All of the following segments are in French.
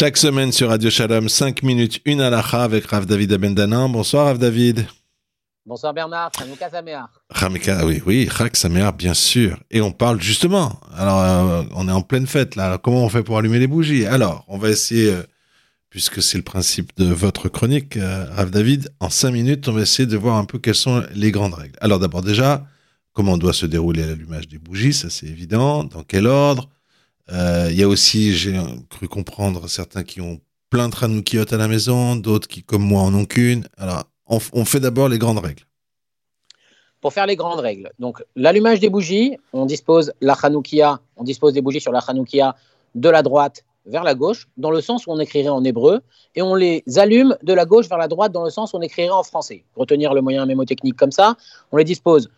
Chaque semaine sur Radio Shalom, 5 minutes, une halakha avec Rav David Abendanan. Bonsoir Rav David. Bonsoir Bernard, Hanouka Sameach. Hanouka, oui, oui, Chak Sameach, bien sûr. Et on parle justement, alors euh, on est en pleine fête là, comment on fait pour allumer les bougies? Alors, on va essayer, euh, puisque c'est le principe de votre chronique, euh, Rav David, en 5 minutes, on va essayer de voir un peu quelles sont les grandes règles. Alors d'abord déjà, comment doit se dérouler l'allumage des bougies, ça c'est évident, dans quel ordre? Il y a aussi, j'ai cru comprendre, certains qui ont plein de Hanoukiot à la maison, d'autres qui, comme moi, en ont qu'une. Alors, on, fait d'abord les grandes règles. Pour faire les grandes règles, donc l'allumage des bougies, on dispose la Hanoukia, on dispose des bougies sur la Hanoukia de la droite vers la gauche, dans le sens où on écrirait en hébreu, et on les allume de la gauche vers la droite dans le sens où on écrirait en français. Retenir le moyen mémotechnique comme ça, on les dispose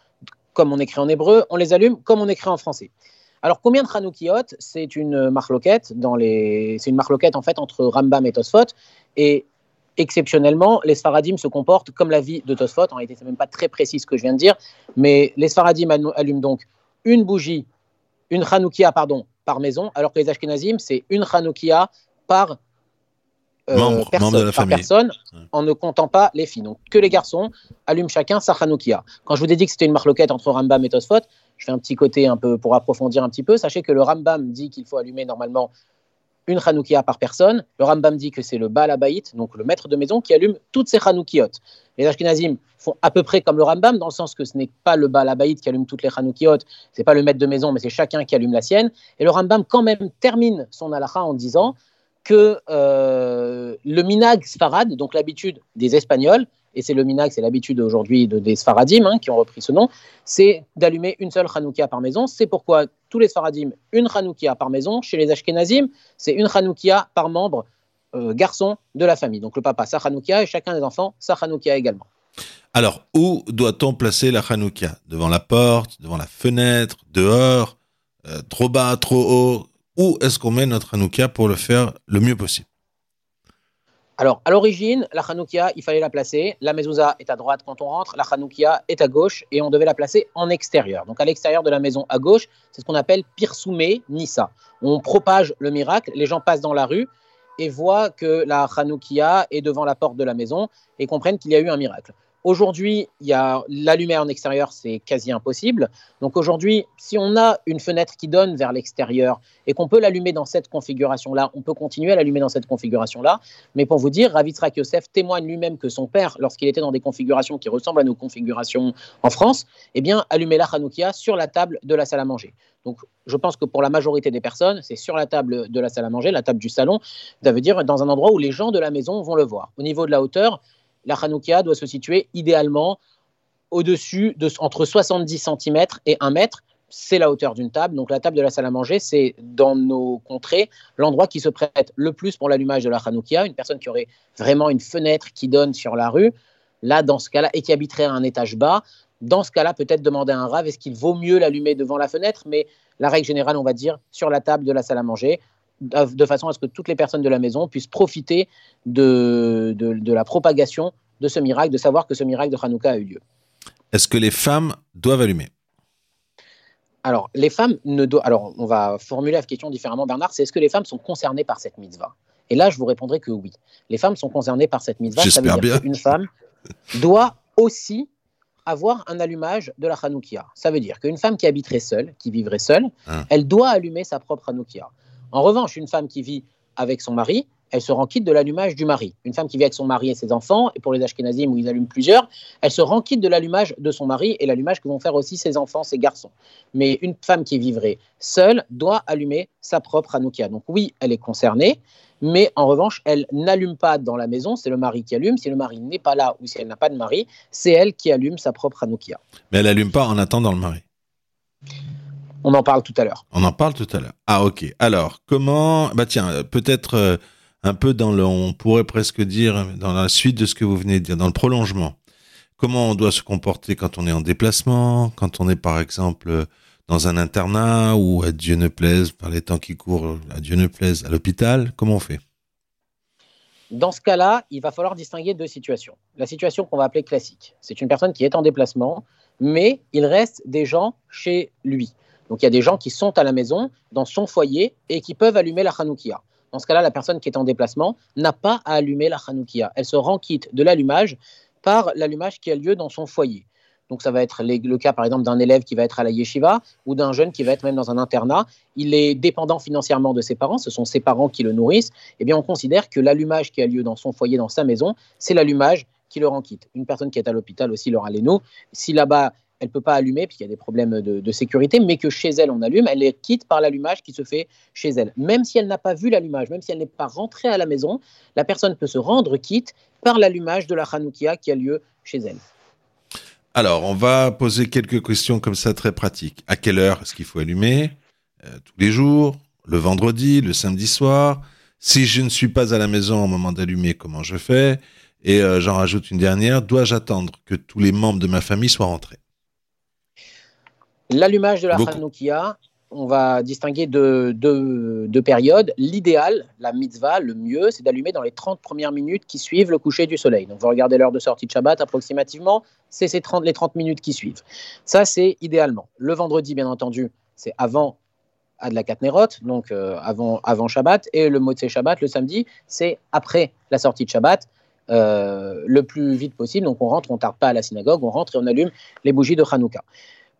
comme on écrit en hébreu, on les allume comme on écrit en français. Alors, combien de Hanoukiot C'est une marloquette dans les... C'est une marloquette en fait entre Rambam et Tosfot. Et exceptionnellement, les Sfaradim se comportent comme la vie de Tosfot. En réalité, c'est même pas très précis ce que je viens de dire, mais les Sfaradim allument donc une bougie, une Hanoukia, pardon, par maison, alors que les Ashkenazim, c'est une Hanoukia par euh, personne, en ne comptant pas les filles. Donc que les garçons allument chacun sa Hanoukia. Quand je vous ai dit que c'était une marloquette entre Rambam et Tosfot, je fais un petit côté un peu pour approfondir un petit peu. Sachez que le Rambam dit qu'il faut allumer normalement une Hanoukia par personne. Le Rambam dit que c'est le Baal donc le maître de maison, qui allume toutes ces Hanoukiot. Les Ashkenazim font à peu près comme le Rambam, dans le sens que ce n'est pas le Baal qui allume toutes les Hanoukiot, c'est pas le maître de maison, mais c'est chacun qui allume la sienne. Et le Rambam, quand même, termine son halakha en disant que euh, le minag sfarad, donc l'habitude des Espagnols, et c'est le minag, c'est l'habitude aujourd'hui de, des Sfaradim hein, qui ont repris ce nom, c'est d'allumer une seule Hanoukia par maison. C'est pourquoi tous les Sfaradim, une Hanoukia par maison. Chez les Ashkenazim, c'est une Hanoukia par membre euh, garçon de la famille. Donc le papa, sa Hanoukia, et chacun des enfants, sa Hanoukia également. Alors, où doit-on placer la Hanoukia? Devant la porte, devant la fenêtre, dehors, euh, trop bas, trop haut? Où est-ce qu'on met notre Hanoukia pour le faire le mieux possible? Alors, à l'origine, la Hanoukia, il fallait la placer. La mezouza est à droite quand on rentre, la Hanoukia est à gauche et on devait la placer en extérieur. Donc, à l'extérieur de la maison à gauche, c'est ce qu'on appelle Pirsoumé Nissa. On propage le miracle, les gens passent dans la rue et voient que la Hanoukia est devant la porte de la maison et comprennent qu'il y a eu un miracle. Aujourd'hui, il y a la en extérieur, c'est quasi impossible. Donc aujourd'hui, si on a une fenêtre qui donne vers l'extérieur et qu'on peut l'allumer dans cette configuration-là, on peut continuer à l'allumer dans cette configuration-là. Mais pour vous dire, Ravitrak Yosef témoigne lui-même que son père, lorsqu'il était dans des configurations qui ressemblent à nos configurations en France, eh bien, allumait la Hanoukia sur la table de la salle à manger. Donc, je pense que pour la majorité des personnes, c'est sur la table de la salle à manger, la table du salon, ça veut dire dans un endroit où les gens de la maison vont le voir. Au niveau de la hauteur, la Hanoukia doit se situer idéalement au-dessus de entre 70 cm et 1 mètre. C'est la hauteur d'une table. Donc la table de la salle à manger, c'est dans nos contrées l'endroit qui se prête le plus pour l'allumage de la Hanoukia. Une personne qui aurait vraiment une fenêtre qui donne sur la rue, là, dans ce cas-là, et qui habiterait à un étage bas, dans ce cas-là, peut-être demander à un rave, est-ce qu'il vaut mieux l'allumer devant la fenêtre? Mais la règle générale, on va dire, sur la table de la salle à manger, de façon à ce que toutes les personnes de la maison puissent profiter de, de, la propagation de ce miracle, de savoir que ce miracle de Hanouka a eu lieu. Est-ce que les femmes doivent allumer? Alors, les femmes ne doivent. Alors, on va formuler la question différemment, Bernard. C'est est-ce que les femmes sont concernées par cette mitzvah? Et là, je vous répondrai que oui. Les femmes sont concernées par cette mitzvah. Ça veut dire qu'une femme doit aussi avoir un allumage de la Hanoukia. Ça veut dire qu'une femme qui habiterait seule, qui vivrait seule, ah. elle doit allumer sa propre Hanoukia. En revanche, une femme qui vit avec son mari, elle se rend quitte de l'allumage du mari. Une femme qui vit avec son mari et ses enfants, et pour les Ashkenazim où ils allument plusieurs, elle se rend quitte de l'allumage de son mari et l'allumage que vont faire aussi ses enfants, ses garçons. Mais une femme qui vivrait seule doit allumer sa propre Hanoukia. Donc oui, elle est concernée, mais en revanche, elle n'allume pas dans la maison, c'est le mari qui allume. Si le mari n'est pas là ou si elle n'a pas de mari, c'est elle qui allume sa propre Hanoukia. Mais elle n'allume pas en attendant le mari on en parle tout à l'heure. On en parle tout à l'heure. Ah ok. Alors comment Bah tiens, peut-être euh, un peu dans le, on pourrait presque dire dans la suite de ce que vous venez de dire, dans le prolongement. Comment on doit se comporter quand on est en déplacement, quand on est par exemple dans un internat ou à Dieu ne plaise, par les temps qui courent, à Dieu ne plaise, à l'hôpital. Comment on fait? Dans ce cas-là, il va falloir distinguer deux situations. La situation qu'on va appeler classique, c'est une personne qui est en déplacement, mais il reste des gens chez lui. Donc il y a des gens qui sont à la maison, dans son foyer, et qui peuvent allumer la Hanoukia. Dans ce cas-là, la personne qui est en déplacement n'a pas à allumer la Hanoukia. Elle se rend quitte de l'allumage par l'allumage qui a lieu dans son foyer. Donc ça va être le cas par exemple d'un élève qui va être à la yeshiva ou d'un jeune qui va être même dans un internat. Il est dépendant financièrement de ses parents, ce sont ses parents qui le nourrissent. Eh bien on considère que l'allumage qui a lieu dans son foyer, dans sa maison, c'est l'allumage qui le rend quitte. Une personne qui est à l'hôpital aussi, Laura Leno, si là-bas elle ne peut pas allumer puisqu'il y a des problèmes de, de, sécurité, mais que chez elle on allume, elle est quitte par l'allumage qui se fait chez elle. Même si elle n'a pas vu l'allumage, même si elle n'est pas rentrée à la maison, la personne peut se rendre quitte par l'allumage de la Hanoukia qui a lieu chez elle. Alors, on va poser quelques questions comme ça très pratiques. À quelle heure est-ce qu'il faut allumer? Euh, Tous les jours? Le vendredi? Le samedi soir? Si je ne suis pas à la maison au moment d'allumer, comment je fais? Et euh, j'en rajoute une dernière. Dois-je attendre que tous les membres de ma famille soient rentrés? L'allumage de la Hanoukia, on va distinguer deux, périodes. L'idéal, la mitzvah, le mieux, c'est d'allumer dans les 30 premières minutes qui suivent le coucher du soleil. Donc, vous regardez l'heure de sortie de Shabbat approximativement, c'est ces 30, les 30 minutes qui suivent. Ça, c'est idéalement. Le vendredi, bien entendu, c'est avant de la Katnerot, donc euh, avant, avant Shabbat, et le Motzei Shabbat, le samedi, c'est après la sortie de Shabbat, euh, le plus vite possible. Donc on rentre, on ne tarde pas à la synagogue, on rentre et on allume les bougies de Hanouka.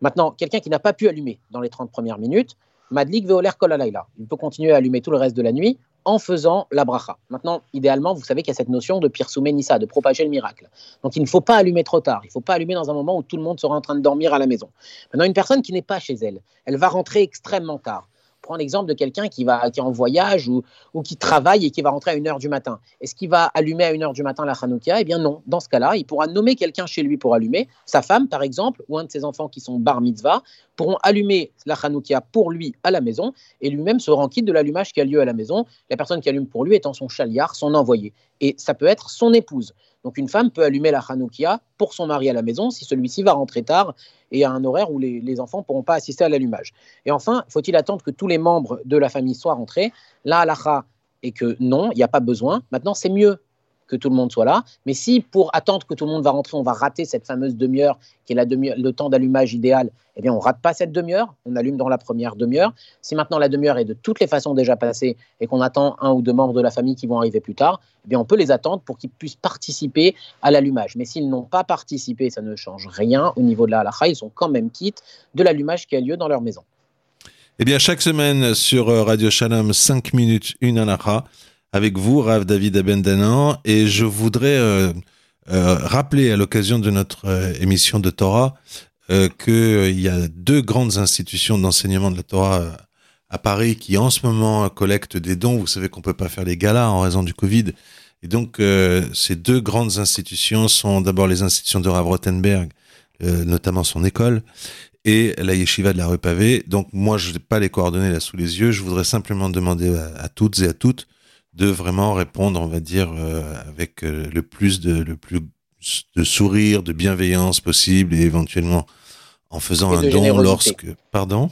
Maintenant, quelqu'un qui n'a pas pu allumer dans les 30 premières minutes, Madlik veoler kolalayla. Il peut continuer à allumer tout le reste de la nuit en faisant la bracha. Maintenant, idéalement, vous savez qu'il y a cette notion de pirsoume nissa, de propager le miracle. Donc, il ne faut pas allumer trop tard. Il ne faut pas allumer dans un moment où tout le monde sera en train de dormir à la maison. Maintenant, une personne qui n'est pas chez elle, elle va rentrer extrêmement tard prends l'exemple de quelqu'un qui, va, qui est en voyage ou, ou qui travaille et qui va rentrer à 1h du matin. Est-ce qu'il va allumer à 1h du matin la Hanoukia? Eh bien non. Dans ce cas-là, il pourra nommer quelqu'un chez lui pour allumer. Sa femme, par exemple, ou un de ses enfants qui sont bar mitzvah, pourront allumer la Hanoukia pour lui à la maison et lui-même se rend quitte de l'allumage qui a lieu à la maison. La personne qui allume pour lui étant son chaliard, son envoyé. Et ça peut être son épouse. Donc une femme peut allumer la Hanoukia pour son mari à la maison si celui-ci va rentrer tard et à un horaire où les, enfants ne pourront pas assister à l'allumage. Et enfin, faut-il attendre que tous les membres de la famille soient rentrés? Là, halakha est que non, il n'y a pas besoin. Maintenant, c'est mieux que tout le monde soit là. Mais si pour attendre que tout le monde va rentrer, on va rater cette fameuse demi-heure qui est la demi le temps d'allumage idéal, eh bien on rate pas cette demi-heure, on allume dans la première demi-heure. Si maintenant la demi-heure est de toutes les façons déjà passée et qu'on attend un ou deux membres de la famille qui vont arriver plus tard, eh bien on peut les attendre pour qu'ils puissent participer à l'allumage. Mais s'ils n'ont pas participé, ça ne change rien au niveau de la halakha, ils sont quand même quittes de l'allumage qui a lieu dans leur maison. Eh bien, chaque semaine sur euh, Radio Shalom, 5 minutes, une halakha avec vous, Rav David Abendanan, et je voudrais euh, euh, rappeler à l'occasion de notre euh, émission de Torah euh, qu'il y a deux grandes institutions d'enseignement de la Torah à Paris qui en ce moment collectent des dons. Vous savez qu'on peut pas faire les galas en raison du Covid. Et donc, ces deux grandes institutions sont d'abord les institutions de Rav Rothenberg, notamment son école, et la yeshiva de la rue Pavée. Donc, moi, je n'ai pas les coordonnées là sous les yeux. Je voudrais simplement demander à toutes et à toutes de vraiment répondre, on va dire, euh, avec euh, le plus de le plus de sourire, de bienveillance possible et éventuellement en faisant un don lorsque, pardon?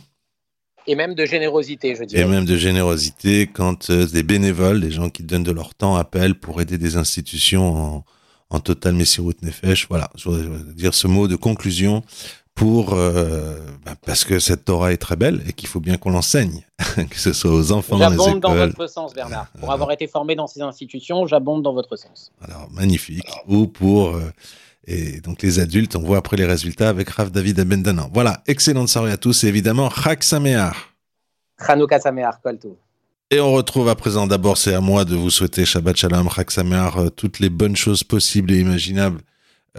Et même de générosité, je dirais. Et même de générosité quand euh, des bénévoles, des gens qui donnent de leur temps, appellent pour aider des institutions en, en total Messirut Nefesh. Voilà, je voudrais dire ce mot de conclusion pour euh, bah, parce que cette Torah est très belle et qu'il faut bien qu'on l'enseigne, que ce soit aux enfants dans les écoles. J'abonde dans votre sens, Bernard. Pour avoir été formé dans ces institutions, j'abonde dans votre sens. Alors magnifique. Ou pour euh, et donc les adultes, on voit après les résultats avec Rav David Abendanan. Voilà, excellente soirée à tous et évidemment Chag Sameach. Chanukah Sameach, Koltou. Et on retrouve à présent, d'abord c'est à moi de vous souhaiter Shabbat Shalom, Chag Sameach, euh, toutes les bonnes choses possibles et imaginables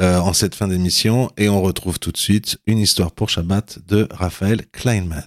euh, en cette fin d'émission et on retrouve tout de suite une histoire pour Shabbat de Raphaël Kleinman.